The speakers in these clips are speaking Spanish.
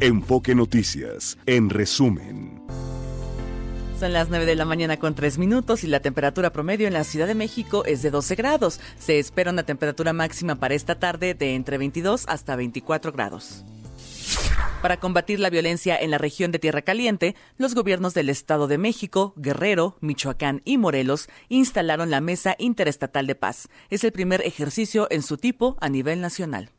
Enfoque Noticias, en resumen. Son las 9 de la mañana con 3 minutos y la temperatura promedio en la Ciudad de México es de 12 grados. Se espera una temperatura máxima para esta tarde de entre 22 hasta 24 grados. Para combatir la violencia en la región de Tierra Caliente, los gobiernos del Estado de México, Guerrero, Michoacán y Morelos instalaron la Mesa Interestatal de Paz. Es el primer ejercicio en su tipo a nivel nacional.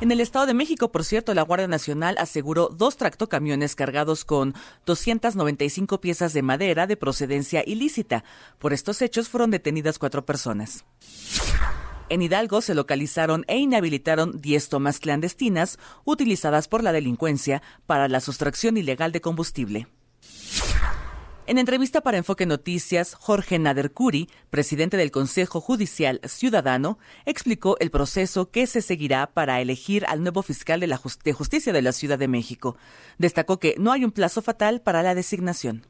En el Estado de México, por cierto, la Guardia Nacional aseguró dos tractocamiones cargados con 295 piezas de madera de procedencia ilícita. Por estos hechos fueron detenidas cuatro personas. En Hidalgo se localizaron e inhabilitaron 10 tomas clandestinas utilizadas por la delincuencia para la sustracción ilegal de combustible. En entrevista para Enfoque Noticias, Jorge Nader Curi, presidente del Consejo Judicial Ciudadano, explicó el proceso que se seguirá para elegir al nuevo fiscal de, la de Justicia de la Ciudad de México. Destacó que no hay un plazo fatal para la designación.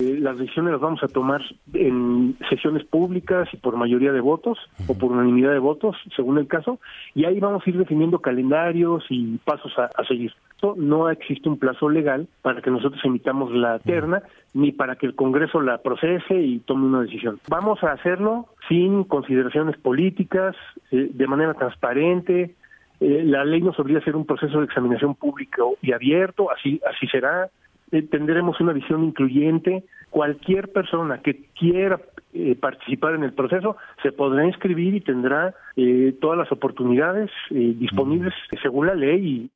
Eh, las decisiones las vamos a tomar en sesiones públicas y por mayoría de votos o por unanimidad de votos, según el caso, y ahí vamos a ir definiendo calendarios y pasos a, seguir. No existe un plazo legal para que nosotros emitamos la terna ni para que el Congreso la procese y tome una decisión. Vamos a hacerlo sin consideraciones políticas, eh, de manera transparente. Eh, la ley nos obliga a hacer un proceso de examinación público y abierto, así así será eh, tendremos una visión incluyente. Cualquier persona que quiera eh, participar en el proceso se podrá inscribir y tendrá eh, todas las oportunidades disponibles según la ley.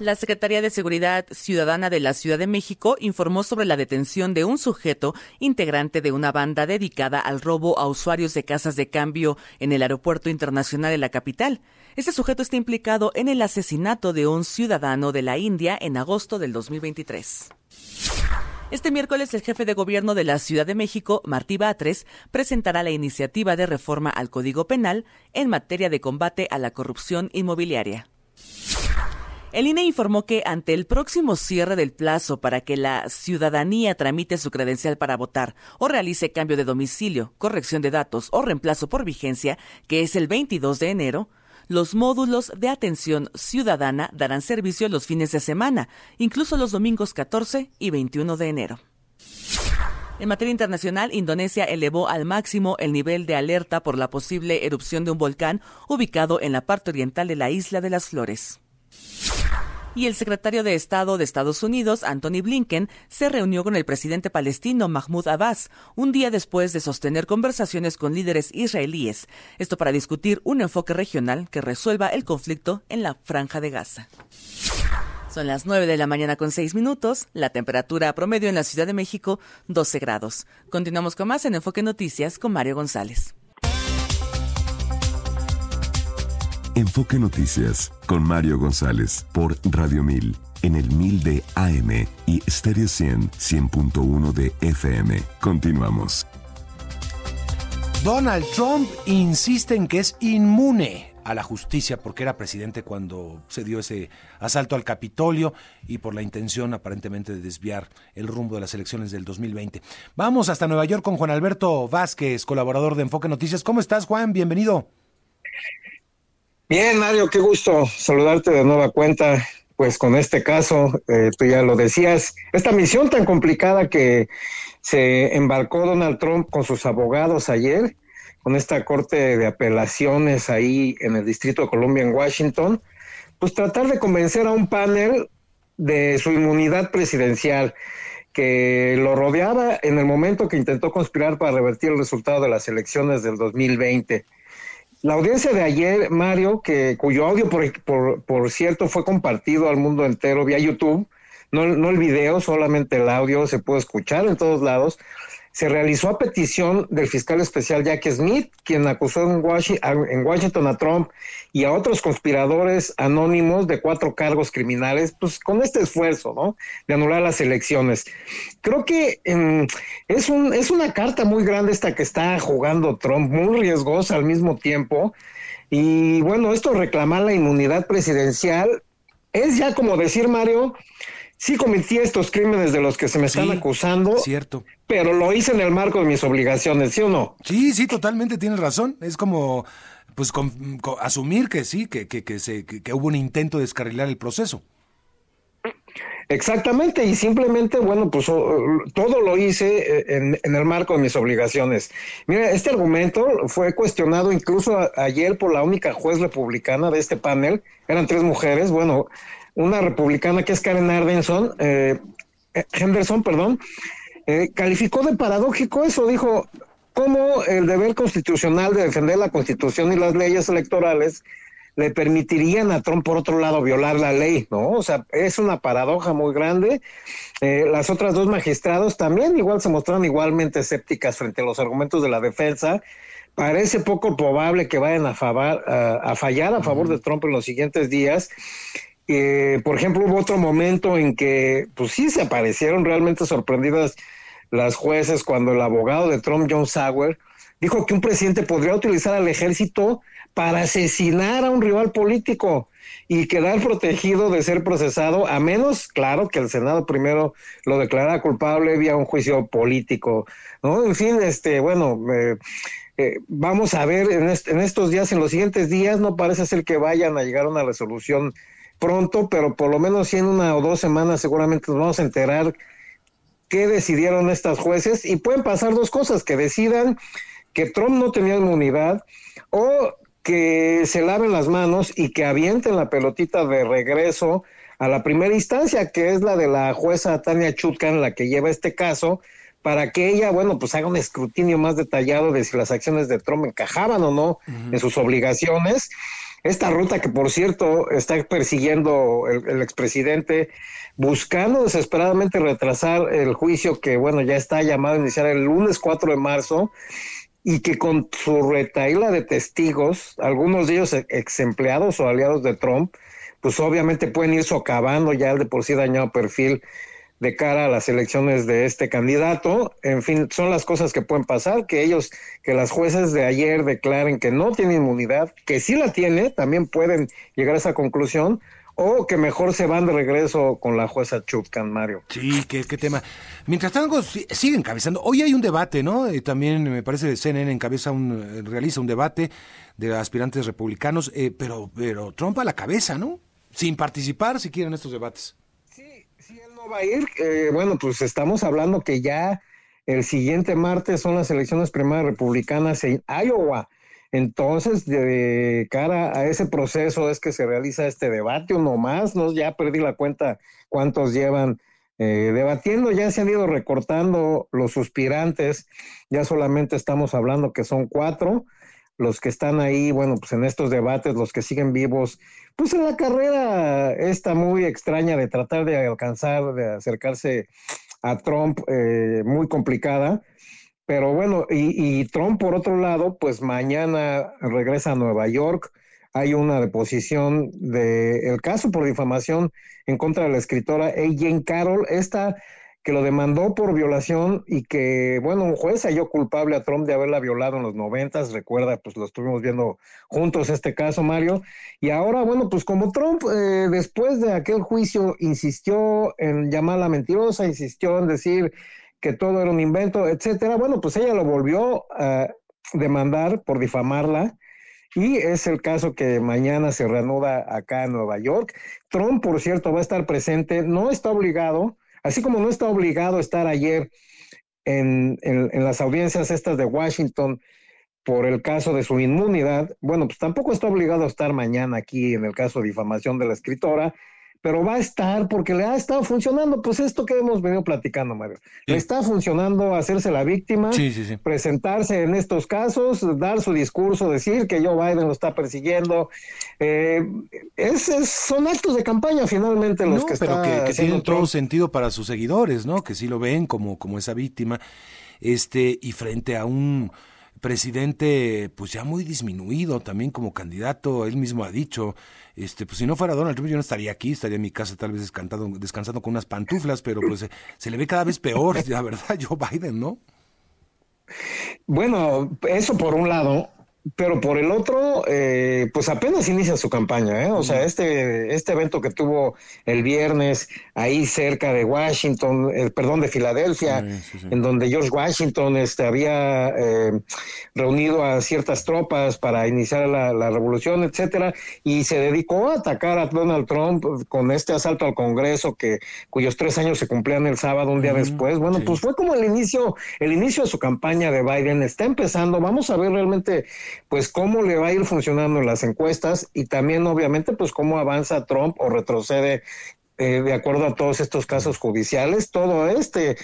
La Secretaría de Seguridad Ciudadana de la Ciudad de México informó sobre la detención de un sujeto integrante de una banda dedicada al robo a usuarios de casas de cambio en el Aeropuerto Internacional de la capital. Este sujeto está implicado en el asesinato de un ciudadano de la India en agosto del 2023. Este miércoles el jefe de gobierno de la Ciudad de México, Martí Batres, presentará la iniciativa de reforma al Código Penal en materia de combate a la corrupción inmobiliaria. El INE informó que ante el próximo cierre del plazo para que la ciudadanía tramite su credencial para votar o realice cambio de domicilio, corrección de datos o reemplazo por vigencia, que es el 22 de enero, los módulos de atención ciudadana darán servicio los fines de semana, incluso los domingos 14 y 21 de enero. En materia internacional, Indonesia elevó al máximo el nivel de alerta por la posible erupción de un volcán ubicado en la parte oriental de la isla de las Flores y el secretario de Estado de Estados Unidos, Anthony Blinken, se reunió con el presidente palestino Mahmoud Abbas un día después de sostener conversaciones con líderes israelíes, esto para discutir un enfoque regional que resuelva el conflicto en la franja de Gaza. Son las 9 de la mañana con 6 minutos, la temperatura promedio en la Ciudad de México 12 grados. Continuamos con más en Enfoque Noticias con Mario González. Enfoque Noticias con Mario González por Radio 1000 en el 1000 de AM y Stereo 100 100.1 de FM. Continuamos. Donald Trump insiste en que es inmune a la justicia porque era presidente cuando se dio ese asalto al Capitolio y por la intención aparentemente de desviar el rumbo de las elecciones del 2020. Vamos hasta Nueva York con Juan Alberto Vázquez, colaborador de Enfoque Noticias. ¿Cómo estás, Juan? Bienvenido. Bien, Mario, qué gusto saludarte de nueva cuenta. Pues con este caso, eh, tú ya lo decías, esta misión tan complicada que se embarcó Donald Trump con sus abogados ayer, con esta corte de apelaciones ahí en el Distrito de Columbia en Washington, pues tratar de convencer a un panel de su inmunidad presidencial que lo rodeaba en el momento que intentó conspirar para revertir el resultado de las elecciones del 2020. La audiencia de ayer, Mario, que cuyo audio, por, por, cierto, fue compartido al mundo entero vía YouTube, no, no el video, solamente el audio se puede escuchar en todos lados, se realizó a petición del fiscal especial Jack Smith, quien acusó en Washington, a Trump y a otros conspiradores anónimos de cuatro cargos criminales, pues con este esfuerzo, ¿no? De anular las elecciones. Creo que em, es, un, es una carta muy grande esta que está jugando Trump, muy riesgosa al mismo tiempo. Y bueno, esto reclamar la inmunidad presidencial es ya como decir, Mario, sí cometí estos crímenes de los que se me están acusando. Cierto. Pero lo hice en el marco de mis obligaciones, ¿sí o no? Sí, sí, totalmente tienes razón. Es como pues asumir que sí, que, que, que, se, que hubo un intento de descarrilar el proceso. Exactamente, y simplemente, bueno, pues todo lo hice eh, en, en, el marco de mis obligaciones. Mira, este argumento fue cuestionado incluso ayer por la única juez republicana de este panel, eran tres mujeres, bueno, una republicana que es Karen Ardenson, eh, Henderson, perdón, eh, calificó de paradójico eso, dijo, ¿cómo el deber constitucional de defender la constitución y las leyes electorales le permitirían a Trump, por otro lado, violar la ley, ¿no? O sea, es una paradoja muy grande. Eh, las otras dos magistrados también igual se mostraron igualmente escépticas frente a los argumentos de la defensa. Parece poco probable que vayan a, a, fallar a favor de Trump en los siguientes días. Eh, por ejemplo, hubo otro momento en que, pues sí, se aparecieron realmente sorprendidas las jueces cuando el abogado de Trump, John Sauer, dijo que un presidente podría utilizar al ejército para asesinar a un rival político y quedar protegido de ser procesado, a menos, claro, que el Senado primero lo declarara culpable vía un juicio político, ¿no? En fin, este, bueno, eh, eh, vamos a ver en, en, estos días, en los siguientes días, no parece ser que vayan a llegar a una resolución pronto, pero por lo menos si en una o dos semanas seguramente nos vamos a enterar qué decidieron estas jueces y pueden pasar dos cosas, que decidan que Trump no tenía inmunidad o que se laven las manos y que avienten la pelotita de regreso a la primera instancia, que es la de la jueza Tania Chutkan, la que lleva este caso, para que ella, bueno, pues haga un escrutinio más detallado de si las acciones de Trump encajaban o no en sus obligaciones. Esta ruta que, por cierto, está persiguiendo el, el expresidente, buscando desesperadamente retrasar el juicio que, bueno, ya está llamado a iniciar el lunes 4 de marzo, y que con su retaíla de testigos, algunos de ellos ex empleados o aliados de Trump, pues obviamente pueden ir socavando ya el de por sí dañado perfil de cara a las elecciones de este candidato. En fin, son las cosas que pueden pasar, que ellos, que las jueces de ayer declaren que no tiene inmunidad, que sí la tiene, también pueden llegar a esa conclusión, o que mejor se van de regreso con la jueza Chutkan, Mario. Sí, qué, tema. Mientras tanto, sigue encabezando. Hoy hay un debate, ¿no? Eh, también me parece CNN encabeza un, eh, realiza un debate de aspirantes republicanos, eh, pero, pero Trump a la cabeza, ¿no? Sin participar siquiera en estos debates. Va a ir. bueno, pues estamos hablando que ya el siguiente martes son las elecciones primarias republicanas en Iowa. Entonces, de cara a ese proceso es que se realiza este debate, uno más, ¿no? Ya perdí la cuenta cuántos llevan eh, debatiendo, ya se han ido recortando los suspirantes, ya solamente estamos hablando que son cuatro, los que están ahí, bueno, pues en estos debates, los que siguen vivos, pues en la carrera esta muy extraña de tratar de alcanzar, de acercarse a Trump, eh, muy complicada pero bueno, y, Trump, por otro lado, pues mañana regresa a Nueva York. Hay una deposición del caso por difamación en contra de la escritora A. Jane Carroll, esta que lo demandó por violación y que, bueno, un juez halló culpable a Trump de haberla violado en los noventas, recuerda, pues lo estuvimos viendo juntos este caso, Mario, y ahora, bueno, pues como Trump eh, después de aquel juicio insistió en llamarla mentirosa, insistió en decir que todo era un invento, etcétera. Bueno, pues ella lo volvió a demandar por difamarla y es el caso que mañana se reanuda acá en Nueva York. Trump, por cierto, va a estar presente, no está obligado, así como no está obligado a estar ayer en, en las audiencias estas de Washington por el caso de su inmunidad, bueno, pues tampoco está obligado a estar mañana aquí en el caso de difamación de la escritora, pero va a estar porque le ha estado funcionando, pues esto que hemos venido platicando, Mario. Le está funcionando hacerse la víctima, presentarse en estos casos, dar su discurso, decir que Joe Biden lo está persiguiendo. Eh, es, son actos de campaña finalmente los que pero que, que tienen todo sentido para sus seguidores, ¿no? Que sí lo ven como, como esa víctima. Este, y frente a un presidente pues ya muy disminuido también como candidato, él mismo ha dicho, este pues si no fuera Donald Trump yo no estaría aquí, estaría en mi casa tal vez descansando, descansando con unas pantuflas, pero pues se, le ve cada vez peor, la verdad, Joe Biden, ¿no? Bueno, eso por un lado, pero por el otro, eh, pues apenas inicia su campaña, ¿eh? O sea, este, este evento que tuvo el viernes ahí cerca de Washington, eh, perdón, de Filadelfia, en donde George Washington este, había eh, reunido a ciertas tropas para iniciar la, la, revolución, etcétera, y se dedicó a atacar a Donald Trump con este asalto al Congreso que cuyos tres años se cumplían el sábado, un día después. Bueno, pues fue como el inicio, el inicio de su campaña de Biden está empezando. Vamos a ver realmente, pues cómo le va a ir funcionando las encuestas y también obviamente pues cómo avanza Trump o retrocede eh, de acuerdo a todos estos casos judiciales, todo este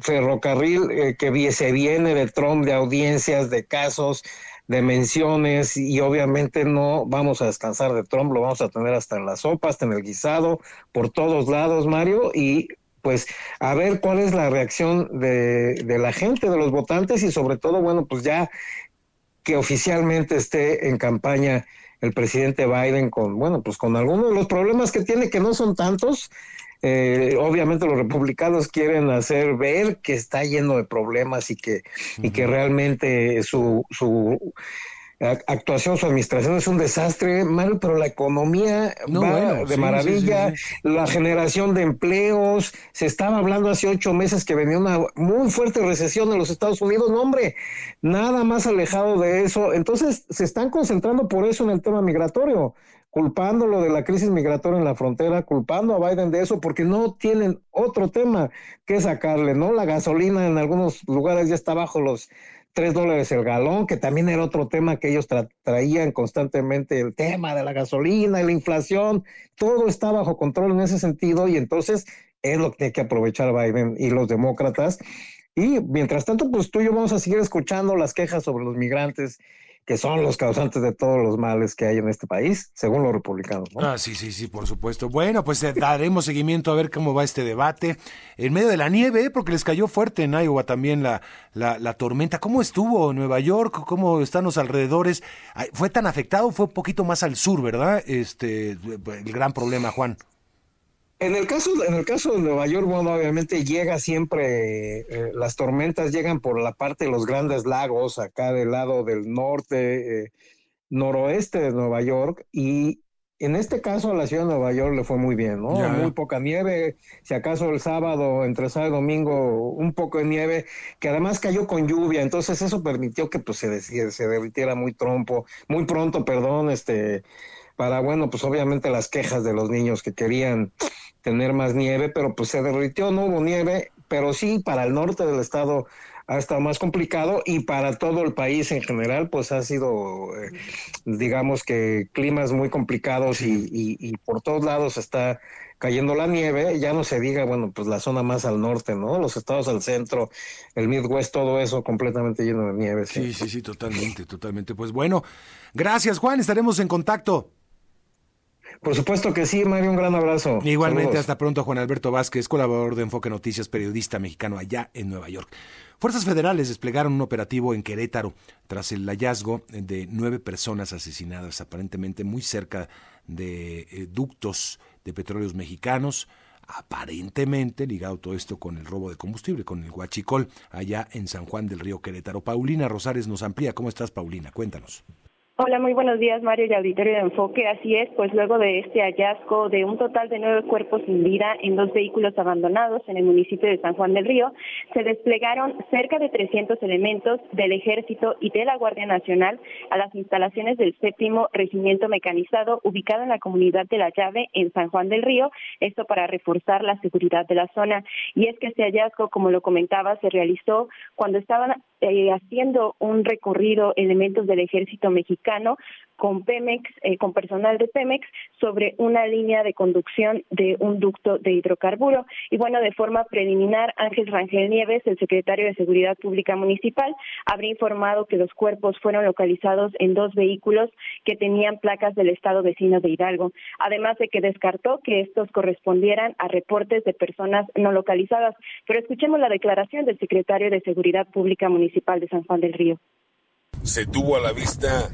ferrocarril eh, que se viene de Trump, de audiencias, de casos, de menciones, y obviamente no vamos a descansar de Trump, lo vamos a tener hasta en la sopa, hasta en el guisado, por todos lados, Mario, y pues a ver cuál es la reacción de la gente, de los votantes, y sobre todo, bueno, pues ya que oficialmente esté en campaña el presidente Biden con, bueno, pues con algunos de los problemas que tiene, que no son tantos. Eh, obviamente los republicanos quieren hacer ver que está lleno de problemas y que, y que realmente su, su actuación, su administración es un desastre, Mario, pero la economía va de maravilla, la generación de empleos, se estaba hablando hace ocho meses que venía una muy fuerte recesión en los Estados Unidos, no hombre, nada más alejado de eso, entonces se están concentrando por eso en el tema migratorio, culpándolo de la crisis migratoria en la frontera, culpando a Biden de eso, porque no tienen otro tema que sacarle, ¿no? La gasolina en algunos lugares ya está bajo los tres dólares el galón, que también era otro tema que ellos traían constantemente, el tema de la gasolina y la inflación, todo está bajo control en ese sentido y entonces es lo que tiene que aprovechar Biden y los demócratas. Y mientras tanto, pues tú y yo vamos a seguir escuchando las quejas sobre los migrantes que son los causantes de todos los males que hay en este país, según los republicanos. Ah, sí, sí, sí, por supuesto. Bueno, pues eh, daremos seguimiento a ver cómo va este debate. En medio de la nieve, porque les cayó fuerte en Iowa también la, la, la tormenta. ¿Cómo estuvo Nueva York? ¿Cómo están los alrededores? ¿Fue tan afectado? Fue un poquito más al sur, ¿verdad? Este, el gran problema, Juan. En el caso, en el caso de Nueva York, bueno, obviamente llega siempre, eh, las tormentas llegan por la parte de los grandes lagos, acá del lado del norte, eh, noroeste de Nueva York, y en este caso a la ciudad de Nueva York le fue muy bien, ¿no? Muy poca nieve, si acaso el sábado, entre sábado y domingo, un poco de nieve, que además cayó con lluvia, entonces eso permitió que pues se, se derritiera muy trompo, muy pronto, perdón, este, para, bueno, pues obviamente las quejas de los niños que querían tener más nieve, pero pues se derritió, no hubo nieve, pero sí para el norte del estado ha estado más complicado y para todo el país en general pues ha sido eh, digamos que climas muy complicados y, y, por todos lados está cayendo la nieve, ya no se diga, bueno, pues la zona más al norte, ¿no? Los estados al centro, el Midwest, todo eso completamente lleno de nieve. Sí, sí, sí, sí totalmente, totalmente. Pues bueno, gracias Juan, estaremos en contacto. Por supuesto que sí, Mario, un gran abrazo. Igualmente, hasta pronto, Juan Alberto Vázquez, colaborador de Enfoque Noticias, periodista mexicano allá en Nueva York. Fuerzas federales desplegaron un operativo en Querétaro tras el hallazgo de nueve personas asesinadas, aparentemente muy cerca de eh, ductos de petróleos mexicanos aparentemente ligado todo esto con el robo de combustible, con el huachicol, allá en San Juan del Río Querétaro. Paulina Rosales nos amplía. ¿Cómo estás, Paulina? Cuéntanos. Hola, muy buenos días, Mario y Auditorio de Enfoque. Así es, pues luego de este hallazgo de un total de nueve cuerpos sin vida en dos vehículos abandonados en el municipio de San Juan del Río, se desplegaron cerca de 300 elementos del Ejército y de la Guardia Nacional a las instalaciones del séptimo Regimiento Mecanizado ubicado en la comunidad de La Llave en San Juan del Río, esto para reforzar la seguridad de la zona. Y es que este hallazgo, como lo comentaba, se realizó cuando estaban eh, haciendo un recorrido elementos del ejército mexicano con Pemex, eh, con personal de Pemex, sobre una línea de conducción de un ducto de hidrocarburo. Y bueno, de forma preliminar, Ángel Rangel Nieves, el secretario de Seguridad Pública Municipal, habría informado que los cuerpos fueron localizados en dos vehículos que tenían placas del estado vecino de Hidalgo, además de que descartó que estos correspondieran a reportes de personas no localizadas. Pero escuchemos la declaración del secretario de Seguridad Pública Municipal de San Juan del Río. Se tuvo a la vista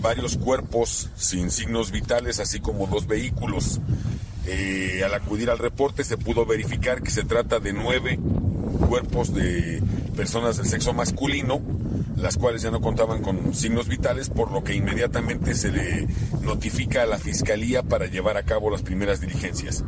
varios cuerpos sin signos vitales, así como dos vehículos. Eh, al acudir al reporte se pudo verificar que se trata de nueve cuerpos de personas del sexo masculino, las cuales ya no contaban con signos vitales, por lo que inmediatamente se le notifica a la Fiscalía para llevar a cabo las primeras diligencias.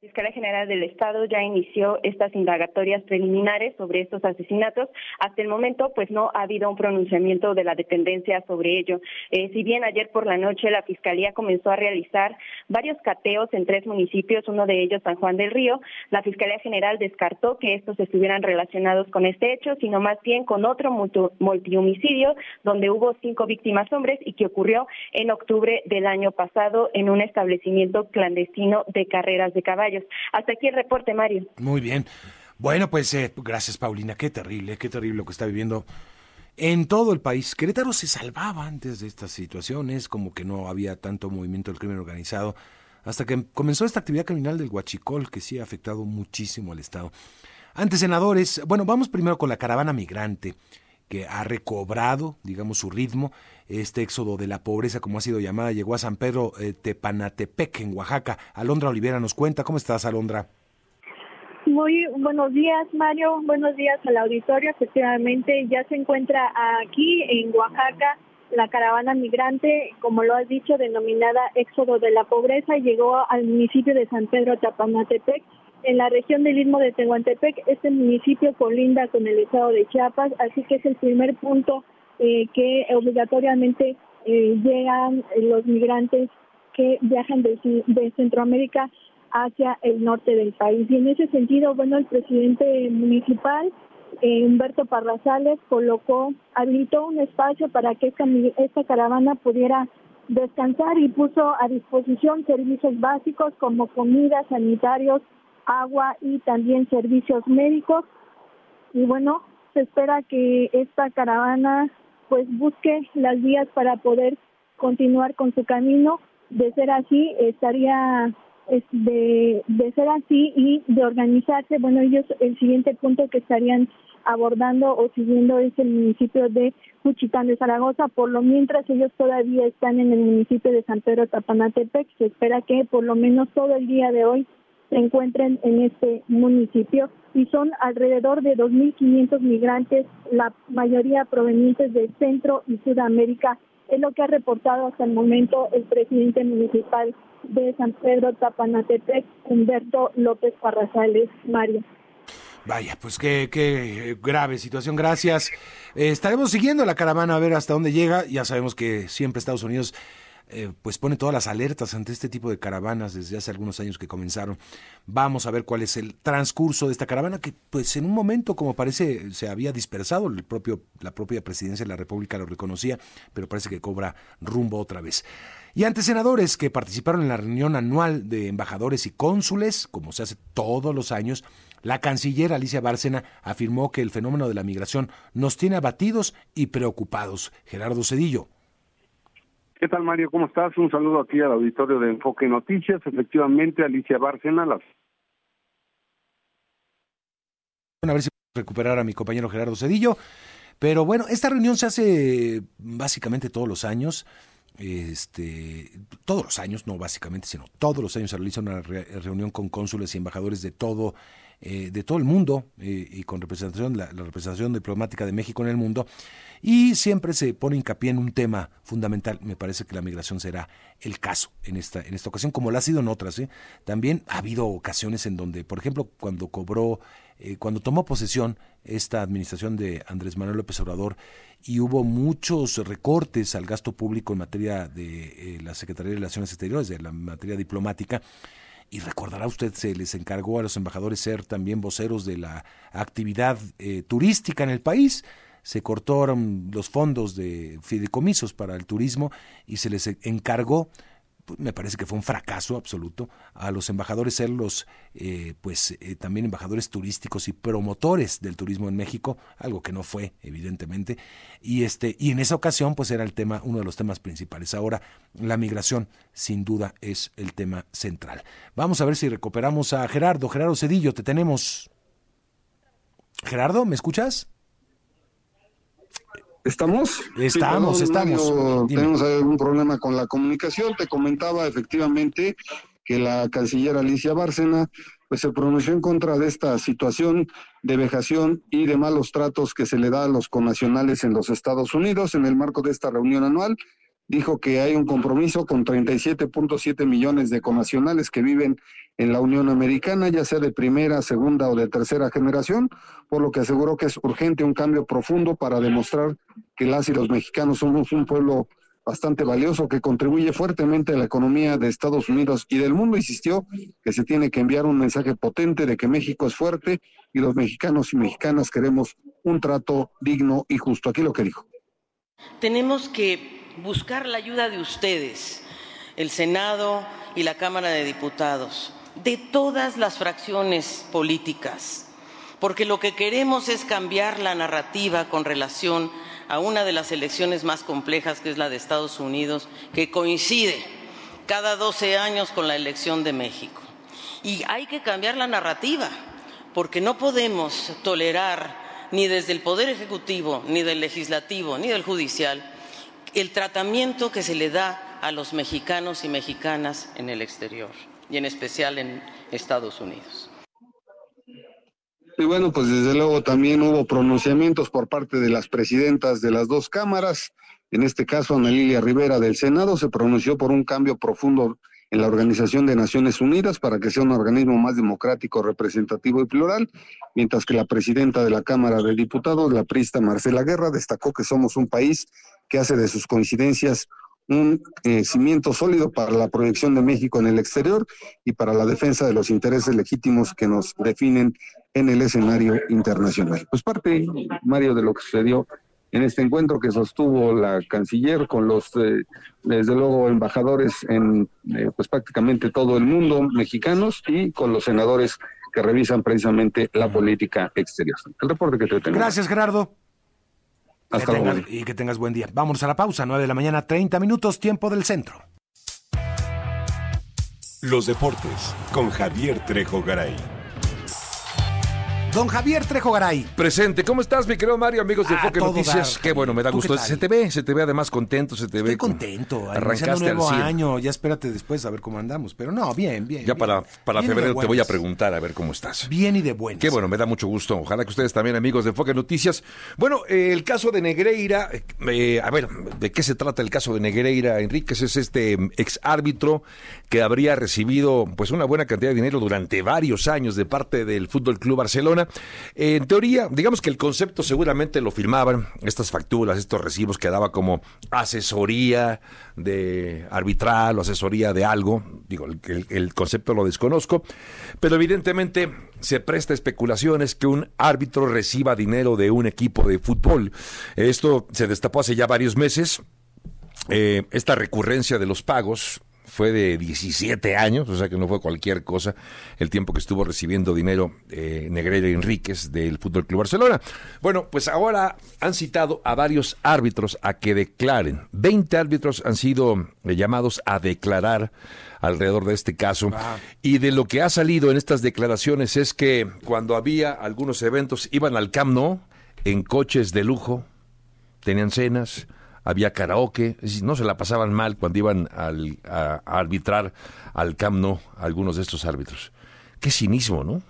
Fiscalía General del Estado ya inició estas indagatorias preliminares sobre estos asesinatos. Hasta el momento, pues no ha habido un pronunciamiento de la dependencia sobre ello. Eh, si bien ayer por la noche la Fiscalía comenzó a realizar varios cateos en tres municipios, uno de ellos San Juan del Río, la Fiscalía General descartó que estos estuvieran relacionados con este hecho, sino más bien con otro multihomicidio donde hubo cinco víctimas hombres y que ocurrió en octubre del año pasado en un establecimiento clandestino de carreras de Hasta aquí el reporte, Mario. Muy bien. Bueno, pues eh, gracias, Paulina. Qué terrible, qué terrible lo que está viviendo en todo el país. Querétaro se salvaba antes de estas situaciones, como que no había tanto movimiento del crimen organizado, hasta que comenzó esta actividad criminal del huachicol, que sí ha afectado muchísimo al Estado. Antes, senadores, bueno, vamos primero con la caravana migrante, que ha recobrado, digamos, su ritmo. Este éxodo de la pobreza, como ha sido llamada, llegó a San Pedro eh, Tepanatepec, en Oaxaca. Alondra Olivera nos cuenta. ¿Cómo estás, Alondra? Muy buenos días, Mario. Buenos días al auditorio. Efectivamente, ya se encuentra aquí en Oaxaca la caravana migrante, como lo has dicho, denominada Éxodo de la Pobreza, llegó al municipio de San Pedro Tepanatepec en la región del Istmo de Tehuantepec. Este municipio colinda con el estado de Chiapas, así que es el primer punto eh, que obligatoriamente eh, llegan los migrantes que viajan de, Centroamérica hacia el norte del país. Y en ese sentido, bueno, el presidente municipal, eh, Humberto Parrazales, colocó, habilitó un espacio para que esta, esta caravana pudiera descansar y puso a disposición servicios básicos como comida, sanitarios, agua y también servicios médicos. Y bueno, se espera que esta caravana pues busque las vías para poder continuar con su camino. De ser así, estaría de, ser así y de organizarse, bueno, ellos el siguiente punto que estarían abordando o siguiendo es el municipio de Cuchitán de Zaragoza, por lo mientras ellos todavía están en el municipio de San Pedro Tapanatepec, se espera que por lo menos todo el día de hoy se encuentren en este municipio y son alrededor de 2.500 migrantes, la mayoría provenientes de Centro y Sudamérica. Es lo que ha reportado hasta el momento el presidente municipal de San Pedro Tapanatepec, Humberto López Parrazales. Mario. Vaya, pues qué, qué grave situación. Gracias. Eh, estaremos siguiendo la caravana a ver hasta dónde llega. Ya sabemos que siempre Estados Unidos eh, pues pone todas las alertas ante este tipo de caravanas desde hace algunos años que comenzaron. Vamos a ver cuál es el transcurso de esta caravana que pues en un momento como parece se había dispersado, el propio, la propia presidencia de la República lo reconocía, pero parece que cobra rumbo otra vez. Y ante senadores que participaron en la reunión anual de embajadores y cónsules, como se hace todos los años, la canciller Alicia Bárcena afirmó que el fenómeno de la migración nos tiene abatidos y preocupados. Gerardo Cedillo. ¿Qué tal, Mario? ¿Cómo estás? Un saludo aquí al auditorio de Enfoque Noticias. Efectivamente, Alicia Bárcena, las... A ver si puedo recuperar a mi compañero Gerardo Cedillo. Pero bueno, esta reunión se hace básicamente todos los años. Este, todos los años, no básicamente, sino todos los años se realiza una reunión con cónsules y embajadores de todo eh, de todo el mundo eh, y con representación, la, representación diplomática de México en el mundo. Y siempre se pone hincapié en un tema fundamental. Me parece que la migración será el caso en esta, en esta ocasión, como lo ha sido en otras. ¿eh? También ha habido ocasiones en donde, por ejemplo, cuando cobró, cuando tomó posesión esta administración de Andrés Manuel López Obrador y hubo muchos recortes al gasto público en materia de la Secretaría de Relaciones Exteriores, de la materia diplomática, y recordará usted, se les encargó a los embajadores ser también voceros de la actividad eh, turística en el país. Se cortaron los fondos de fideicomisos para el turismo y se les encargó pues, me parece que fue un fracaso absoluto. A los embajadores ser los eh, pues eh, también embajadores turísticos y promotores del turismo en México algo que no fue evidentemente. Y este y en esa ocasión pues era el tema uno de los temas principales. Ahora la migración sin duda es el tema central. Vamos a ver si recuperamos a Gerardo. Gerardo Cedillo te tenemos. Gerardo me escuchas ¿Estamos? Estamos, estamos. tenemos algún problema con la comunicación. Te comentaba efectivamente que la canciller Alicia Bárcena pues se pronunció en contra de esta situación de vejación y de malos tratos que se le da a los conacionales en los Estados Unidos en el marco de esta reunión anual. Dijo que hay un compromiso con 37.7 millones de conacionales que viven en la Unión Americana, ya sea de primera, segunda o de tercera generación, por lo que aseguró que es urgente un cambio profundo para demostrar que las y los mexicanos somos un pueblo bastante valioso que contribuye fuertemente a la economía de Estados Unidos y del mundo. Insistió que se tiene que enviar un mensaje potente de que México es fuerte y los mexicanos y mexicanas queremos un trato digno y justo. Aquí lo que dijo. Tenemos que buscar la ayuda de ustedes, el Senado y la Cámara de Diputados, de todas las fracciones políticas, porque lo que queremos es cambiar la narrativa con relación a una de las elecciones más complejas, que es la de Estados Unidos, que coincide cada 12 años con la elección de México. Y hay que cambiar la narrativa, porque no podemos tolerar ni desde el Poder Ejecutivo, ni del Legislativo, ni del Judicial, el tratamiento que se le da a los mexicanos y mexicanas en el exterior, y en especial en Estados Unidos. Y bueno, pues desde luego también hubo pronunciamientos por parte de las presidentas de las dos cámaras. En este caso, Ana Lilia Rivera del Senado se pronunció por un cambio profundo en la Organización de Naciones Unidas para que sea un organismo más democrático, representativo y plural, mientras que la presidenta de la Cámara de Diputados, la prista Marcela Guerra, destacó que somos un país que hace de sus coincidencias un eh, cimiento sólido para la proyección de México en el exterior y para la defensa de los intereses legítimos que nos definen en el escenario internacional. Pues parte, Mario, de lo que sucedió en este encuentro que sostuvo la canciller con los, eh, desde luego, embajadores en eh, pues prácticamente todo el mundo, mexicanos, y con los senadores que revisan precisamente la política exterior. El reporte que te tengo. Gracias, Gerardo. Hasta luego. Y que tengas buen día. Vámonos a la pausa, 9 de la mañana, 30 minutos, tiempo del centro. Los deportes con Javier Trejo Garay. Don Javier Trejo Garay. Presente. ¿Cómo estás, mi querido Mario, amigos de Ah, Enfoque Noticias? dar, Qué bueno, me da ¿Tú gusto. Se te ve, se te ve además contento, se te ve. Estoy con- contento. Arrancaste al nuevo 100. año. Ya espérate después a ver cómo andamos. Pero no, bien, bien. Ya bien. para, para Bien febrero te voy a preguntar a ver cómo estás. Bien y de buenas. Qué bueno, me da mucho gusto. Ojalá que ustedes también, amigos de Enfoque Noticias. Bueno, eh, el caso de Negreira, eh, eh, a ver, ¿de qué se trata el caso de Negreira Enríquez? Es este mm, ex árbitro que habría recibido pues una buena cantidad de dinero durante varios años de parte del Fútbol Club Barcelona. Eh, en teoría, digamos que el concepto seguramente lo firmaban, estas facturas, estos recibos que daba como asesoría de arbitral o asesoría de algo. Digo, el, concepto lo desconozco, pero evidentemente se presta especulaciones que un árbitro reciba dinero de un equipo de fútbol. Esto se destapó hace ya varios meses. Eh, esta recurrencia de los pagos fue de 17 años, o sea que no fue cualquier cosa el tiempo que estuvo recibiendo dinero eh, Negreira Enríquez del Fútbol Club Barcelona. Bueno, pues ahora han citado a varios árbitros a que declaren. 20 árbitros han sido eh, llamados a declarar alrededor de este caso. Y de lo que ha salido en estas declaraciones es que cuando había algunos eventos iban al Camp Nou en coches de lujo, tenían cenas, había karaoke, es decir, no se la pasaban mal cuando iban al- a, a arbitrar al Camp Nou algunos de estos árbitros. Qué cinismo, ¿no?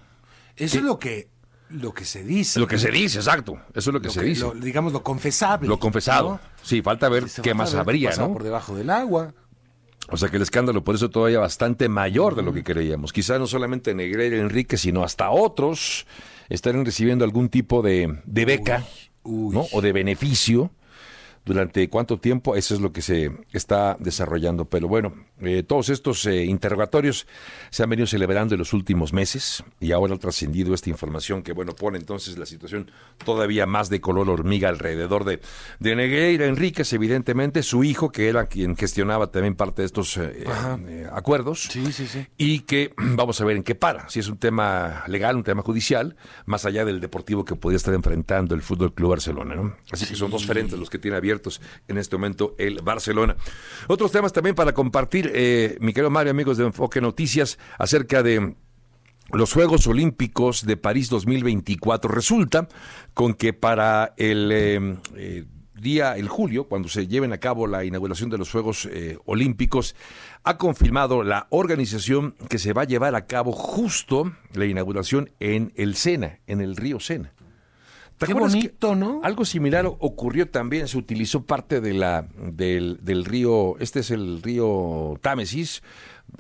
Eso es lo que, lo que se dice. Lo que se dice, exacto. Eso es lo que Lo se que- dice. lo- digamos lo confesable. Lo confesado. ¿no? Sí, falta ver qué más ver habría, ¿no? por debajo del agua. O sea que el escándalo por eso todavía bastante mayor de lo que creíamos. Quizá no solamente Negreira y Enrique, sino hasta otros estarán recibiendo algún tipo de, de beca Uy. ¿no? o de beneficio. ¿Durante cuánto tiempo? Eso es lo que se está desarrollando. Pero bueno, eh, todos estos eh, interrogatorios se han venido celebrando en los últimos meses y ahora ha trascendido esta información que, bueno, pone entonces la situación todavía más de color hormiga alrededor de, de Negreira Enríquez, evidentemente, su hijo, que era quien gestionaba también parte de estos eh, eh, acuerdos. Sí, sí, sí. Y que vamos a ver en qué para, si es un tema legal, un tema judicial, más allá del deportivo que podría estar enfrentando el Fútbol Club Barcelona, ¿no? Así que son dos frentes los que tiene en este momento el Barcelona. Otros temas también para compartir, eh, mi querido Mario, amigos de Enfoque Noticias, acerca de los Juegos Olímpicos de París 2024. Resulta con que para el, eh, eh, día, el julio, cuando se lleven a cabo la inauguración de los Juegos eh, Olímpicos, ha confirmado la organización que se va a llevar a cabo justo la inauguración en el Sena, en el río Sena. Qué bonito, ¿no? Algo similar ocurrió también, se utilizó parte de la, del, del río, este es el río Támesis,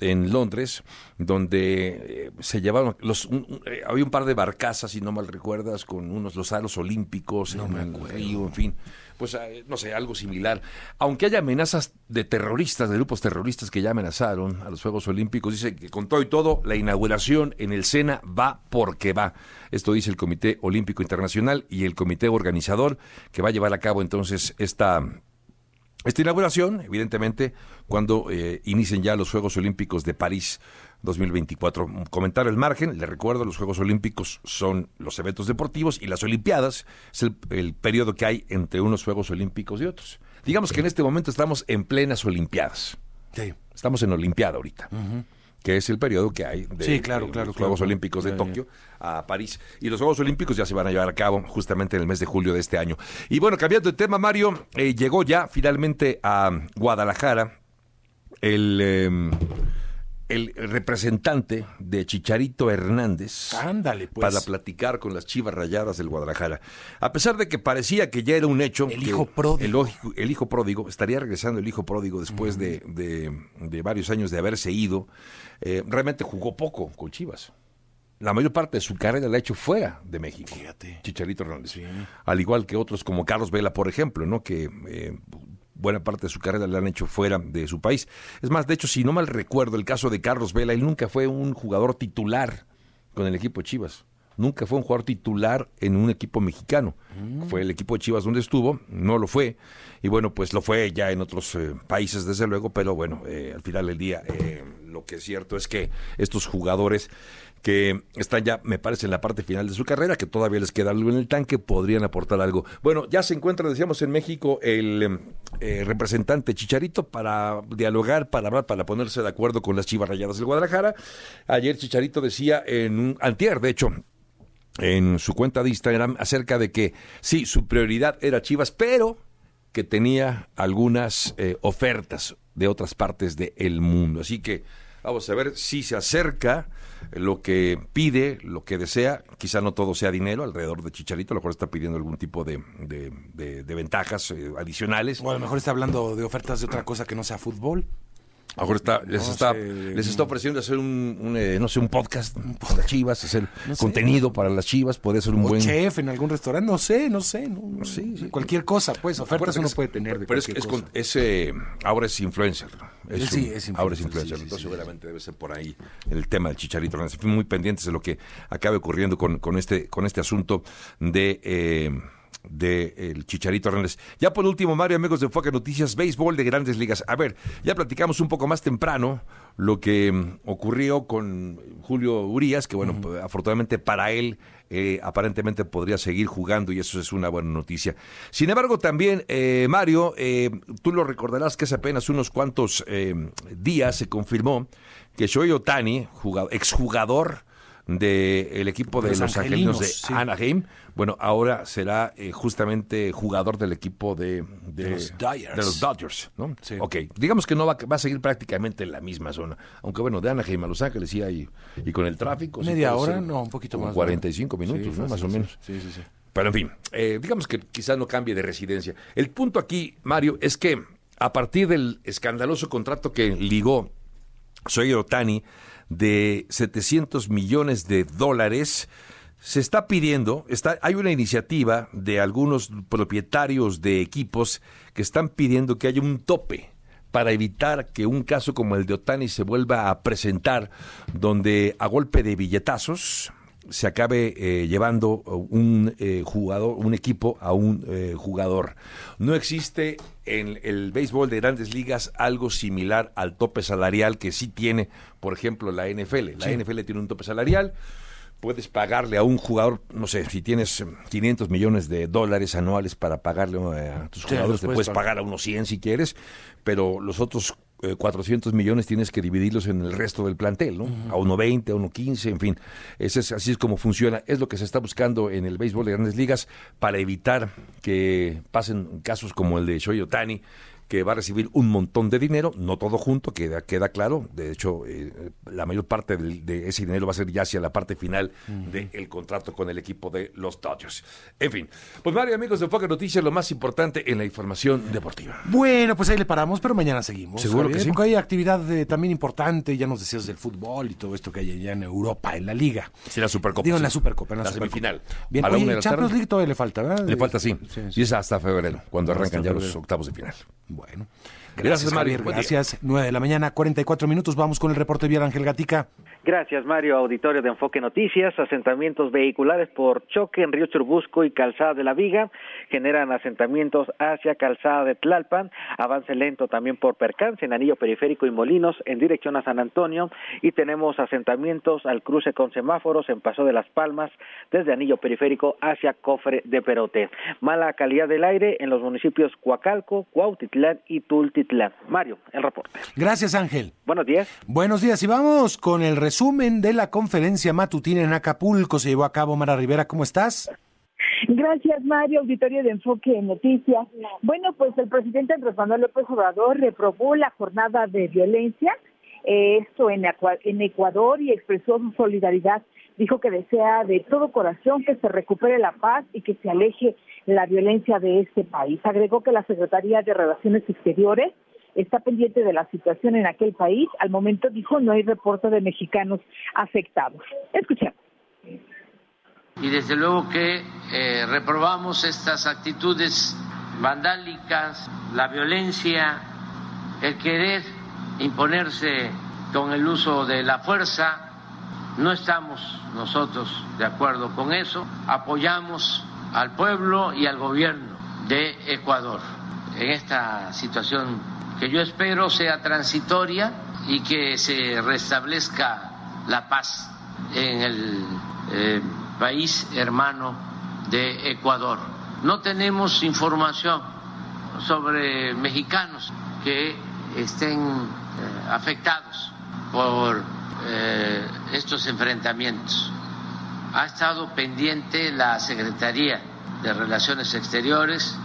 en Londres, donde eh, se llevaron los eh, había un par de barcazas, si no mal recuerdas, con unos los aros olímpicos en el río, en fin, pues eh, no sé, algo similar. Aunque haya amenazas de terroristas, de grupos terroristas que ya amenazaron a los Juegos Olímpicos, dice que con todo y todo la inauguración en el Sena va porque va. Esto dice el Comité Olímpico Internacional y el comité organizador que va a llevar a cabo entonces esta esta inauguración, evidentemente, cuando eh, inicien ya los Juegos Olímpicos de París 2024. Comentar el margen, le recuerdo, los Juegos Olímpicos son los eventos deportivos y las Olimpiadas es el, periodo que hay entre unos Juegos Olímpicos y otros. Digamos que en este momento estamos en plenas Olimpiadas. Sí. Estamos en Olimpiada ahorita que es el periodo que hay de, los Juegos Olímpicos de Tokio a París. Y los Juegos Olímpicos ya se van a llevar a cabo justamente en el mes de julio de este año. Y bueno, cambiando de tema, Mario, eh, llegó ya finalmente a Guadalajara el... Em, el representante de Chicharito Hernández Ándale, pues. para platicar con las Chivas Rayadas del Guadalajara. A pesar de que parecía que ya era un hecho, el hijo pródigo, el, hijo pródigo estaría regresando el hijo pródigo después de, de, varios años de haberse ido. Eh, realmente jugó poco con Chivas. La mayor parte de su carrera la ha hecho fuera de México. Fíjate. Chicharito Hernández. Al igual que otros como Carlos Vela, por ejemplo, ¿no? Que eh, buena parte de su carrera la han hecho fuera de su país. Es más, de hecho, si no mal recuerdo el caso de Carlos Vela, él nunca fue un jugador titular con el equipo de Chivas. Nunca fue un jugador titular en un equipo mexicano. Mm. Fue el equipo de Chivas donde estuvo, no lo fue. Y bueno, pues lo fue ya en otros eh, países, desde luego, pero bueno, eh, al final del día, eh, lo que es cierto es que estos jugadores que están ya, me parece, en la parte final de su carrera, que todavía les queda algo en el tanque, podrían aportar algo. Bueno, ya se encuentra, decíamos, en México el eh, representante Chicharito para dialogar, para hablar, para ponerse de acuerdo con las Chivas Rayadas del Guadalajara. Ayer Chicharito decía en un antier, de hecho, en su cuenta de Instagram acerca de que sí, su prioridad era Chivas, pero que tenía algunas eh, ofertas de otras partes del mundo. Así que vamos a ver si se acerca lo que pide, lo que desea, quizá no todo sea dinero alrededor de Chicharito, a lo mejor está pidiendo algún tipo de, de, ventajas eh, adicionales. O a lo mejor está hablando de ofertas de otra cosa que no sea fútbol. Ahora está, les, está, les está ofreciendo hacer un, eh, no sé, un podcast para las chivas, hacer contenido para las chivas, puede ser un buen... chef en algún restaurante, no sé, no sé, no, sí, cualquier cosa, pues, ofertas uno puede tener de Pero es, es, eh, ahora es influencer. sí, es influencer. Ahora es influencer, entonces seguramente debe ser por ahí el tema del chicharito. Fui muy pendientes de lo que acabe ocurriendo con, con, este, con este asunto de... Eh, de el Chicharito Hernández. Ya por último, Mario, amigos de Enfoque Noticias, béisbol de grandes ligas. A ver, ya platicamos un poco más temprano lo que mm, ocurrió con Julio Urias, que bueno, pues, afortunadamente para él eh, aparentemente podría seguir jugando y eso es una buena noticia. Sin embargo, también, eh, Mario, eh, tú lo recordarás que hace apenas unos cuantos días se confirmó que Shohei Otani, exjugador del equipo de los, Angelinos, de Anaheim. Bueno, ahora será eh, justamente jugador del equipo de, de, los Dodgers. ¿no? Ok, digamos que no va, va, a seguir prácticamente en la misma zona. Aunque bueno, de Anaheim a Los Ángeles sí hay, y con el tráfico. Media hora, no, un poquito más. 45 minutos, ¿no? Más o menos. Sí, sí, sí. Pero en fin, eh, digamos que quizás no cambie de residencia. El punto aquí, Mario, es que a partir del escandaloso contrato que ligó Soy Otani de 700 millones de dólares. Se está pidiendo, está, hay una iniciativa de algunos propietarios de equipos que están pidiendo que haya un tope para evitar que un caso como el de Otani se vuelva a presentar, donde a golpe de billetazos se acabe eh, llevando un eh, jugador, un equipo a un eh, jugador. No existe en el béisbol de grandes ligas algo similar al tope salarial que sí tiene, por ejemplo, la NFL. La NFL tiene un tope salarial puedes pagarle a un jugador, no sé, si tienes 500 millones de dólares anuales para pagarle a tus jugadores, te puedes pagar a unos 100 si quieres, pero los otros 400 millones tienes que dividirlos en el resto del plantel, ¿no? A uno 20, a uno 15, en fin. Ese es, así es como funciona. Es lo que se está buscando en el béisbol de grandes ligas para evitar que pasen casos como el de Shohei Otani, que va a recibir un montón de dinero, no todo junto, queda, queda claro. De hecho, eh, la mayor parte de, ese dinero va a ser ya hacia la parte final del contrato con el equipo de los Dodgers. En fin, pues Mario, amigos de Enfoque Noticias, lo más importante en la información deportiva. Bueno, pues ahí le paramos, pero mañana seguimos. Seguro que sí. Porque hay actividad eh, también importante, ya nos decías del fútbol y todo esto que hay allá en Europa, en la Liga. Sí, la Supercopa. Digo, en la Supercopa, en la, semifinal. Bien, a la oye, una de la Champions tarde. League todavía le falta, ¿verdad? Le falta, sí. Y es hasta febrero, cuando arrancan ya los octavos de final. Bueno. Gracias, Mario. Gracias. 9 de la mañana, 44 minutos. Vamos con el reporte Viera Ángel Gatica. Gracias, Mario. Auditorio de Enfoque Noticias. Asentamientos vehiculares por choque en Río Churbusco y Calzada de la Viga generan asentamientos hacia Calzada de Tlalpan. Avance lento también por percance en Anillo Periférico y Molinos en dirección a San Antonio. Y tenemos asentamientos al cruce con semáforos en Paso de las Palmas desde Anillo Periférico hacia Cofre de Perote. Mala calidad del aire en los municipios Coacalco, Cuautitlán y Tultitlán. Mario, el reporte. Gracias, Ángel. Buenos días. Buenos días y vamos con el resumen de la conferencia matutina en Acapulco. Se llevó a cabo Mara Rivera. ¿Cómo estás? Gracias, Mario, auditorio de Enfoque en Noticias. Bueno, pues el presidente Andrés Manuel López Obrador reprobó la jornada de violencia, esto en, en Ecuador, y expresó su solidaridad. Dijo que desea de todo corazón que se recupere la paz y que se aleje la violencia de este país. Agregó que la Secretaría de Relaciones Exteriores está pendiente de la situación en aquel país. Al momento dijo no hay reporte de mexicanos afectados. Escuchemos. y desde luego que eh, reprobamos estas actitudes vandálicas, la violencia, el querer imponerse con el uso de la fuerza. No estamos nosotros de acuerdo con eso. Apoyamos al pueblo y al gobierno de Ecuador en esta situación que yo espero sea transitoria y que se restablezca la paz en el eh, país hermano de Ecuador. No tenemos información sobre mexicanos que estén afectados por eh, estos enfrentamientos. Ha estado pendiente la Secretaría de Relaciones Exteriores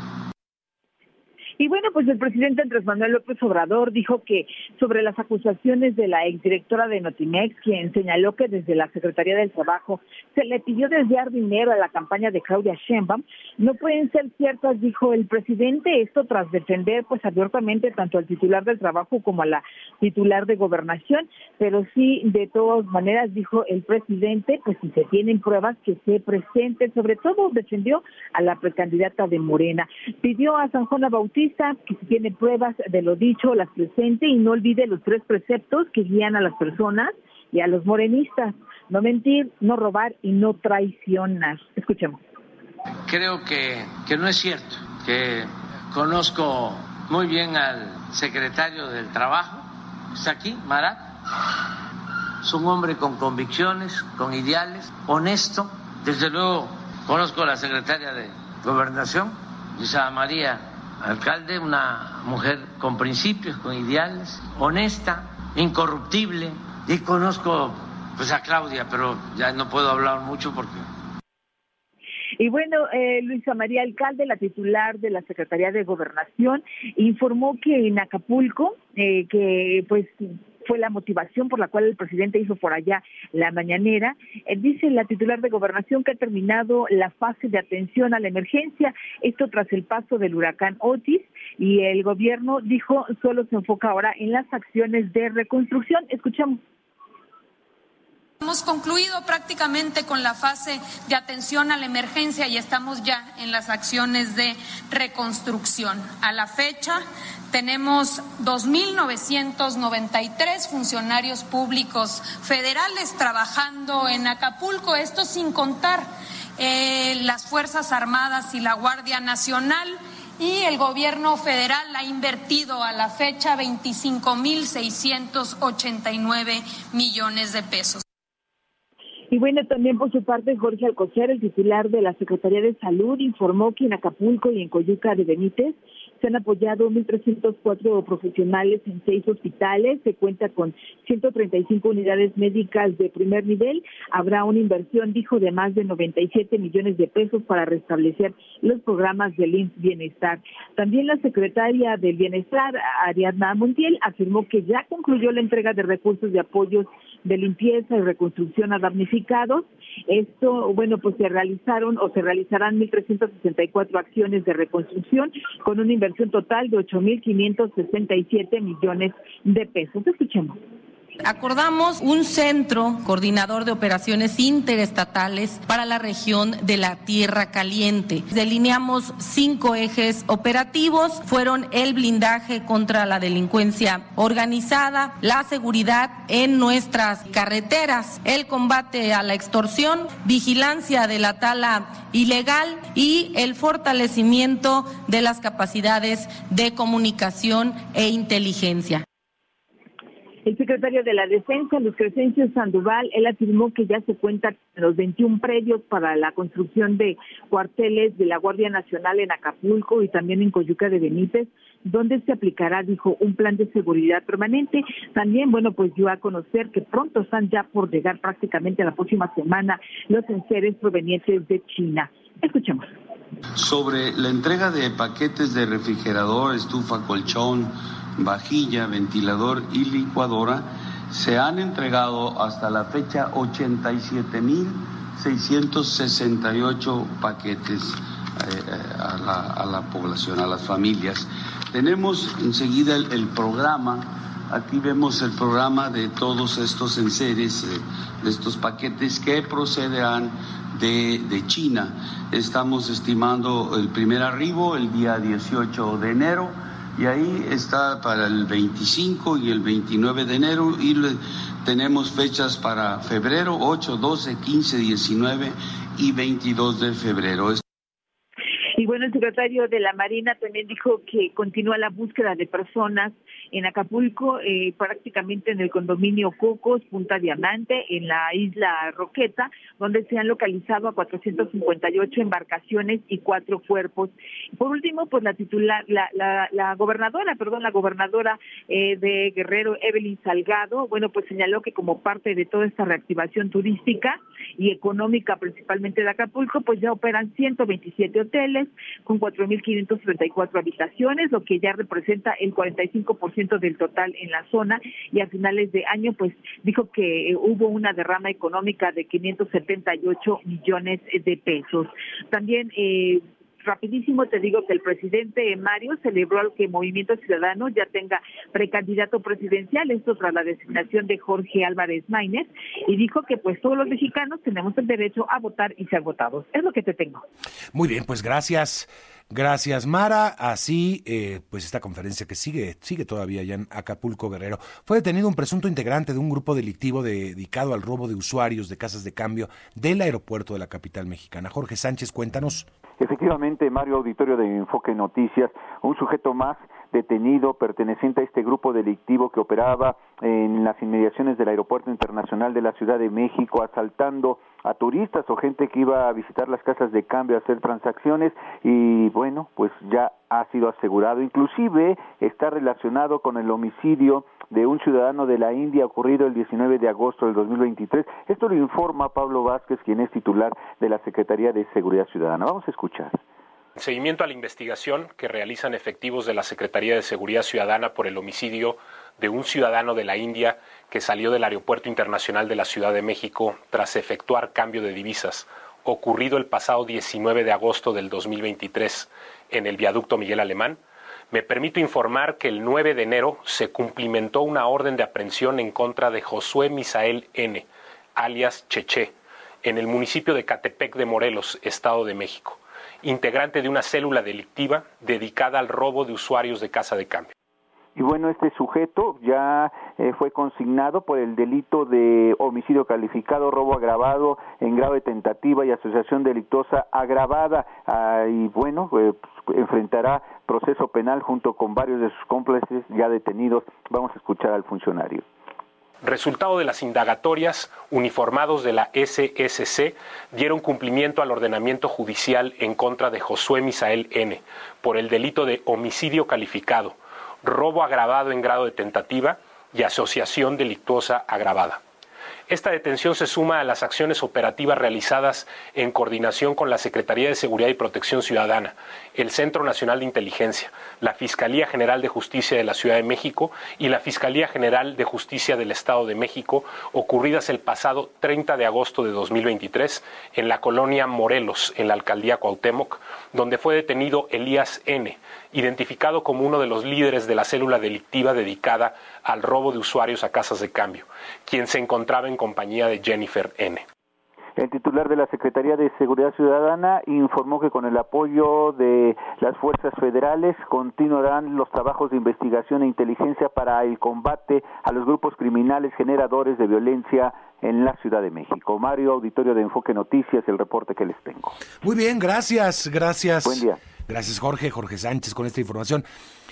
Y bueno, pues el presidente Andrés Manuel López Obrador dijo que sobre las acusaciones de la exdirectora de Notimex, quien señaló que desde la Secretaría del Trabajo se le pidió desviar dinero a la campaña de Claudia Sheinbaum, no pueden ser ciertas, dijo el presidente, esto tras defender pues abiertamente tanto al titular del Trabajo como a la titular de Gobernación, pero sí, de todas maneras, dijo el presidente, pues si se tienen pruebas que se presenten, sobre todo defendió a la precandidata de Morena, pidió a San Juana Que si tiene pruebas de lo dicho las presente y no olvide los tres preceptos que guían a las personas y a los morenistas, no mentir, no robar y no traicionar. Escuchemos. Creo que, que no es cierto, que conozco muy bien al secretario del Trabajo, está aquí, Marat, es un hombre con convicciones, con ideales, honesto, desde luego conozco a la secretaria de Gobernación, Luisa María Alcalde, una mujer con principios, con ideales, honesta, incorruptible, y conozco pues a Claudia, pero ya no puedo hablar mucho porque Y bueno, eh, Luisa María Alcalde, la titular de la Secretaría de Gobernación, informó que en Acapulco, eh, que pues fue la motivación por la cual el presidente hizo por allá la mañanera. Eh, dice la titular de gobernación que ha terminado la fase de atención a la emergencia, esto tras el paso del huracán Otis, y el gobierno dijo solo se enfoca ahora en las acciones de reconstrucción. Escuchamos. Hemos concluido prácticamente con la fase de atención a la emergencia y estamos ya en las acciones de reconstrucción. A la fecha tenemos 2.993 funcionarios públicos federales trabajando en Acapulco, esto sin contar eh, las Fuerzas Armadas y la Guardia Nacional y el gobierno federal ha invertido a la fecha 25.689 millones de pesos. Y bueno, también por su parte, Jorge Alcocer, el titular de la Secretaría de Salud, informó que en Acapulco y en Coyuca de Benítez Se han apoyado 1.304 profesionales en seis hospitales. Se cuenta con 135 unidades médicas de primer nivel. Habrá una inversión, dijo, de más de 97 millones de pesos para restablecer los programas del Bienestar. También la secretaria del Bienestar, Ariadna Montiel, afirmó que ya concluyó la entrega de recursos de apoyos de limpieza y reconstrucción a damnificados. Esto, bueno, pues se realizaron o se realizarán 1.364 acciones de reconstrucción con una inversión total de 8.567 millones de pesos. Escuchemos. Acordamos un centro coordinador de operaciones interestatales para la región de la Tierra Caliente. Delineamos cinco ejes operativos, fueron el blindaje contra la delincuencia organizada, la seguridad en nuestras carreteras, el combate a la extorsión, vigilancia de la tala ilegal y el fortalecimiento de las capacidades de comunicación e inteligencia. El secretario de la Defensa, Luis Crescencio Sandoval, él afirmó que ya se cuenta con los 21 predios para la construcción de cuarteles de la Guardia Nacional en Acapulco y también en Coyuca de Benítez, donde se aplicará, dijo, un plan de seguridad permanente. También, bueno, pues dio a conocer que pronto están ya por llegar prácticamente la próxima semana los enseres provenientes de China. Escuchemos. Sobre la entrega de paquetes de refrigerador, estufa, colchón, vajilla, ventilador y licuadora, se han entregado hasta la fecha 87.668 paquetes eh, a, la, a, la, población, a las familias. Tenemos enseguida el, el, programa, aquí vemos el programa de todos estos enseres, eh, de estos paquetes que procederán de, de China. Estamos estimando el primer arribo el día 18 de enero y ahí está para el 25 y el 29 de enero y tenemos fechas para febrero 8, 12, 15, 19 y 22 de febrero. Y bueno, el secretario de la Marina también dijo que continúa la búsqueda de personas en Acapulco, eh, prácticamente en el condominio Cocos, Punta Diamante, en la isla Roqueta, donde se han localizado a 458 embarcaciones y cuatro cuerpos. Por último, pues la titular, la, la, la gobernadora, perdón, la gobernadora eh, de Guerrero, Evelyn Salgado, bueno, pues señaló que como parte de toda esta reactivación turística y económica, principalmente de Acapulco, pues ya operan 127 hoteles con 4.534 habitaciones, lo que ya representa el 45% del total en la zona y a finales de año pues dijo que eh, hubo una derrama económica de 578 millones de pesos. También eh, rapidísimo te digo que el presidente Mario celebró que Movimiento Ciudadano ya tenga precandidato presidencial, esto tras la designación de Jorge Álvarez Maínez, y dijo que pues todos los mexicanos tenemos el derecho a votar y ser votados. Es lo que te tengo. Muy bien, pues gracias. Gracias, Mara. Así, eh, pues esta conferencia que sigue, sigue todavía ya en Acapulco Guerrero. Fue detenido un presunto integrante de un grupo delictivo dedicado al robo de usuarios de casas de cambio del aeropuerto de la capital mexicana. Jorge Sánchez, cuéntanos. Efectivamente, Mario Auditorio de Enfoque Noticias, un sujeto más detenido perteneciente a este grupo delictivo que operaba en las inmediaciones del Aeropuerto Internacional de la Ciudad de México, asaltando a turistas o gente que iba a visitar las casas de cambio a hacer transacciones y bueno, pues ya ha sido asegurado. Inclusive está relacionado con el homicidio de un ciudadano de la India ocurrido el 19 de agosto del 2023. Esto lo informa Pablo Vázquez, quien es titular de la Secretaría de Seguridad Ciudadana. Vamos a escuchar. seguimiento a la investigación que realizan efectivos de la Secretaría de Seguridad Ciudadana por el homicidio de un ciudadano de la India que salió del Aeropuerto Internacional de la Ciudad de México tras efectuar cambio de divisas, ocurrido el pasado 19 de agosto del 2023 en el viaducto Miguel Alemán, me permito informar que el 9 de enero se cumplimentó una orden de aprehensión en contra de Josué Misael N., alias Cheche, en el municipio de Catepec de Morelos, Estado de México, integrante de una célula delictiva dedicada al robo de usuarios de casa de cambio. Y bueno, este sujeto ya eh, fue consignado por el delito de homicidio calificado, robo agravado en grado de tentativa y asociación delictuosa agravada. Ah, y bueno, eh, enfrentará proceso penal junto con varios de sus cómplices ya detenidos. Vamos a escuchar al funcionario. Resultado de las indagatorias, uniformados de la SSC dieron cumplimiento al ordenamiento judicial en contra de Josué Misael N. por el delito de homicidio calificado, robo agravado en grado de tentativa y asociación delictuosa agravada. Esta detención se suma a las acciones operativas realizadas en coordinación con la Secretaría de Seguridad y Protección Ciudadana, el Centro Nacional de Inteligencia, la Fiscalía General de Justicia de la Ciudad de México y la Fiscalía General de Justicia del Estado de México, ocurridas el pasado 30 de agosto de 2023 en la colonia Morelos, en la alcaldía Cuauhtémoc, donde fue detenido Elías N., identificado como uno de los líderes de la célula delictiva dedicada al robo de usuarios a casas de cambio, quien se encontraba en compañía de Jennifer N. El titular de la Secretaría de Seguridad Ciudadana informó que con el apoyo de las fuerzas federales continuarán los trabajos de investigación e inteligencia para el combate a los grupos criminales generadores de violencia en la Ciudad de México. Mario, auditorio de Enfoque Noticias, el reporte que les tengo. Muy bien, gracias, gracias. Buen día. Gracias Jorge, Jorge Sánchez con esta información.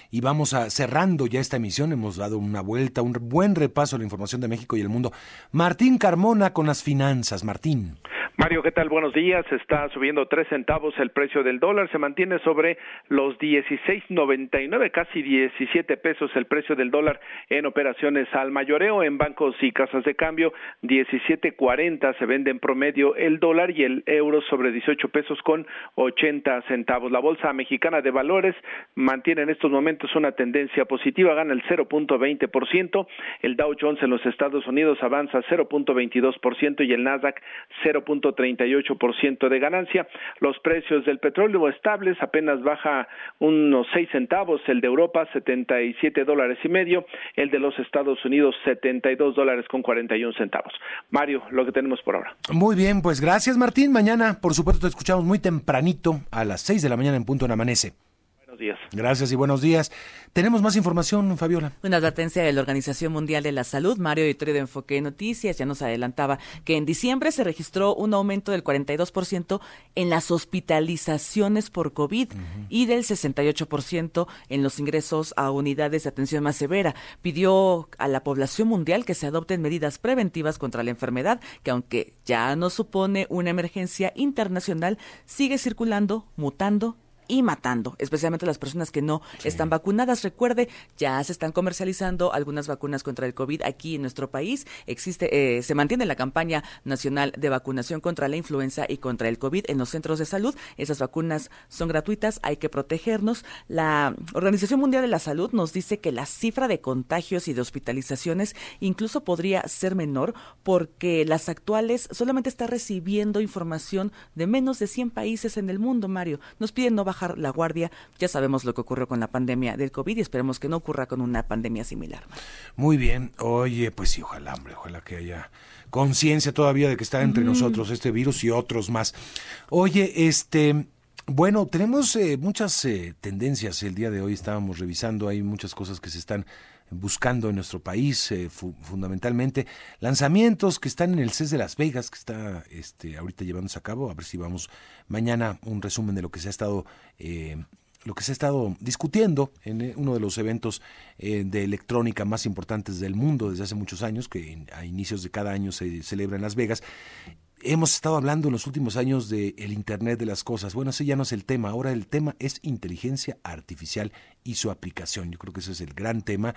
Y vamos a cerrando ya esta emisión. Hemos dado una vuelta, un buen repaso a la información de México y el mundo. Martín Carmona con las finanzas. Martín. Mario, ¿qué tal? Buenos días. Está subiendo tres centavos el precio del dólar. Se mantiene sobre los 16.99, casi 17 pesos el precio del dólar en operaciones al mayoreo en bancos y casas de cambio. 17.40 se vende en promedio el dólar y el euro sobre 18 pesos con 80 centavos. La bolsa mexicana de valores mantiene en estos momentos una tendencia positiva, gana el 0.20%. El Dow Jones en los Estados Unidos avanza 0.22% y el Nasdaq 0. 38% de ganancia. Los precios del petróleo estables, apenas baja unos 6 centavos, el de Europa 77 dólares y medio, el de los Estados Unidos 72 dólares con 41 centavos. Mario, lo que tenemos por ahora. Muy bien, pues gracias Martín. Mañana, por supuesto, te escuchamos muy tempranito a las 6 de la mañana en punto en Amanece. Gracias y buenos días. Tenemos más información, Fabiola. Una advertencia de la Organización Mundial de la Salud, Mario Editorio de Enfoque Noticias, ya nos adelantaba que en diciembre se registró un aumento del 42% en las hospitalizaciones por COVID y del 68% en los ingresos a unidades de atención más severa. Pidió a la población mundial que se adopten medidas preventivas contra la enfermedad, que aunque ya no supone una emergencia internacional, sigue circulando, mutando y matando, especialmente las personas que no están vacunadas. Recuerde, ya se están comercializando algunas vacunas contra el COVID aquí en nuestro país. Existe, eh, se mantiene la campaña nacional de vacunación contra la influenza y contra el COVID en los centros de salud. Esas vacunas son gratuitas, hay que protegernos. La Organización Mundial de la Salud nos dice que la cifra de contagios y de hospitalizaciones incluso podría ser menor porque las actuales solamente está recibiendo información de menos de 100 países en el mundo, Mario. Nos piden no bajar la guardia. Ya sabemos lo que ocurrió con la pandemia del COVID y esperemos que no ocurra con una pandemia similar. Muy bien. Oye, pues sí, ojalá, hombre, ojalá que haya conciencia todavía de que está entre nosotros este virus y otros más. Oye, este... Bueno, tenemos eh, muchas eh, tendencias. El día de hoy estábamos revisando, hay muchas cosas que se están buscando en nuestro país, eh, fundamentalmente lanzamientos que están en el CES de Las Vegas, que está este, ahorita llevándose a cabo. A ver si vamos mañana un resumen de lo que se ha estado eh, lo que se ha estado discutiendo en eh, uno de los eventos de electrónica más importantes del mundo desde hace muchos años, que a inicios de cada año se celebra en Las Vegas. Hemos estado hablando en los últimos años del el Internet de las Cosas. Bueno, ese ya no es el tema. Ahora el tema es inteligencia artificial y su aplicación. Yo creo que ese es el gran tema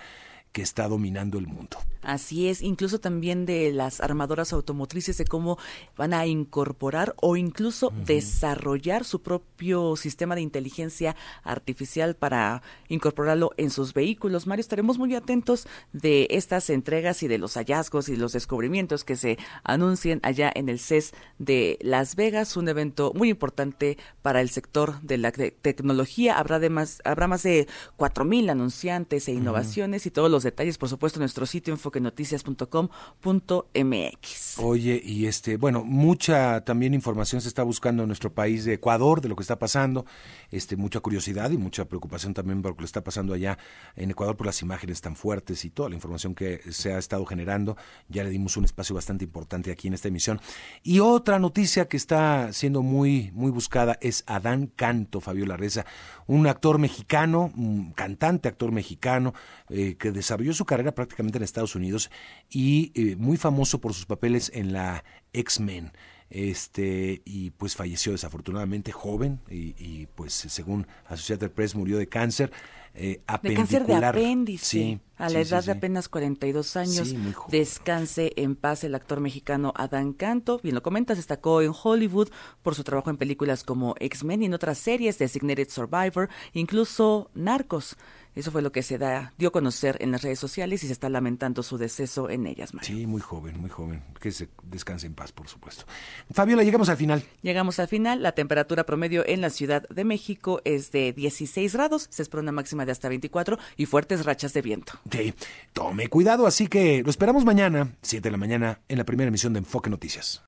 que está dominando el mundo. Así es, incluso también de las armadoras automotrices, de cómo van a incorporar o incluso desarrollar su propio sistema de inteligencia artificial para incorporarlo en sus vehículos. Mario, estaremos muy atentos de estas entregas y de los hallazgos y los descubrimientos que se anuncien allá en el CES de Las Vegas, un evento muy importante para el sector de la tecnología. Habrá, de más, habrá más de 4.000 anunciantes e innovaciones y todos los detalles, por supuesto, en nuestro sitio enfoquenoticias.com.mx. Oye, y este, bueno, mucha también información se está buscando en nuestro país de Ecuador de lo que está pasando, este, mucha curiosidad y mucha preocupación también por lo que está pasando allá en Ecuador por las imágenes tan fuertes y toda la información que se ha estado generando. Ya le dimos un espacio bastante importante aquí en esta emisión. Y otra noticia que está siendo muy, muy buscada es Adán Canto, Fabiola Reza, un actor mexicano, un cantante actor mexicano, eh, que desarrolló su carrera prácticamente en Estados Unidos y eh, muy famoso por sus papeles en la X-Men. Este y pues falleció desafortunadamente joven y, pues según Associated Press murió de cáncer eh, de cáncer de apéndice a la edad de apenas 42 años. descanse en paz el actor mexicano Adán Canto. Bien lo comentas destacó en Hollywood por su trabajo en películas como X-Men y en otras series Designated Survivor incluso Narcos eso fue lo que se da, dio a conocer en las redes sociales y se está lamentando su deceso en ellas. Sí, muy joven, muy joven. Que se descanse en paz, por supuesto. Fabiola, llegamos al final. Llegamos al final. La temperatura promedio en la Ciudad de México es de 16 grados. Se espera una máxima de hasta 24 y fuertes rachas de viento. Sí, tome cuidado. Así que lo esperamos mañana, 7 de la mañana, en la primera emisión de Enfoque Noticias.